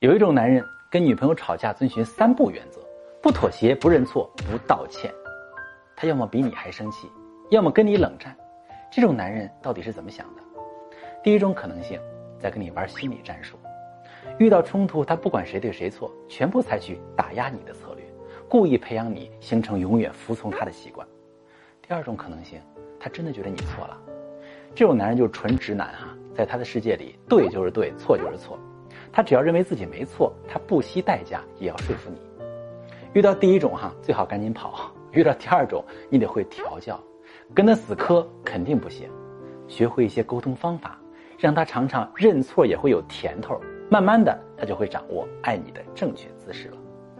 有一种男人跟女朋友吵架遵循三不原则：不妥协、不认错、不道歉。他要么比你还生气，要么跟你冷战。这种男人到底是怎么想的？第一种可能性，在跟你玩心理战术。遇到冲突，他不管谁对谁错，全部采取打压你的策略，故意培养你形成永远服从他的习惯。第二种可能性，他真的觉得你错了。这种男人就是纯直男哈，在他的世界里，对就是对，错就是错。他只要认为自己没错，他不惜代价也要说服你。遇到第一种哈，最好赶紧跑；遇到第二种，你得会调教，跟他死磕肯定不行。学会一些沟通方法，让他尝尝认错也会有甜头，慢慢的他就会掌握爱你的正确姿势了。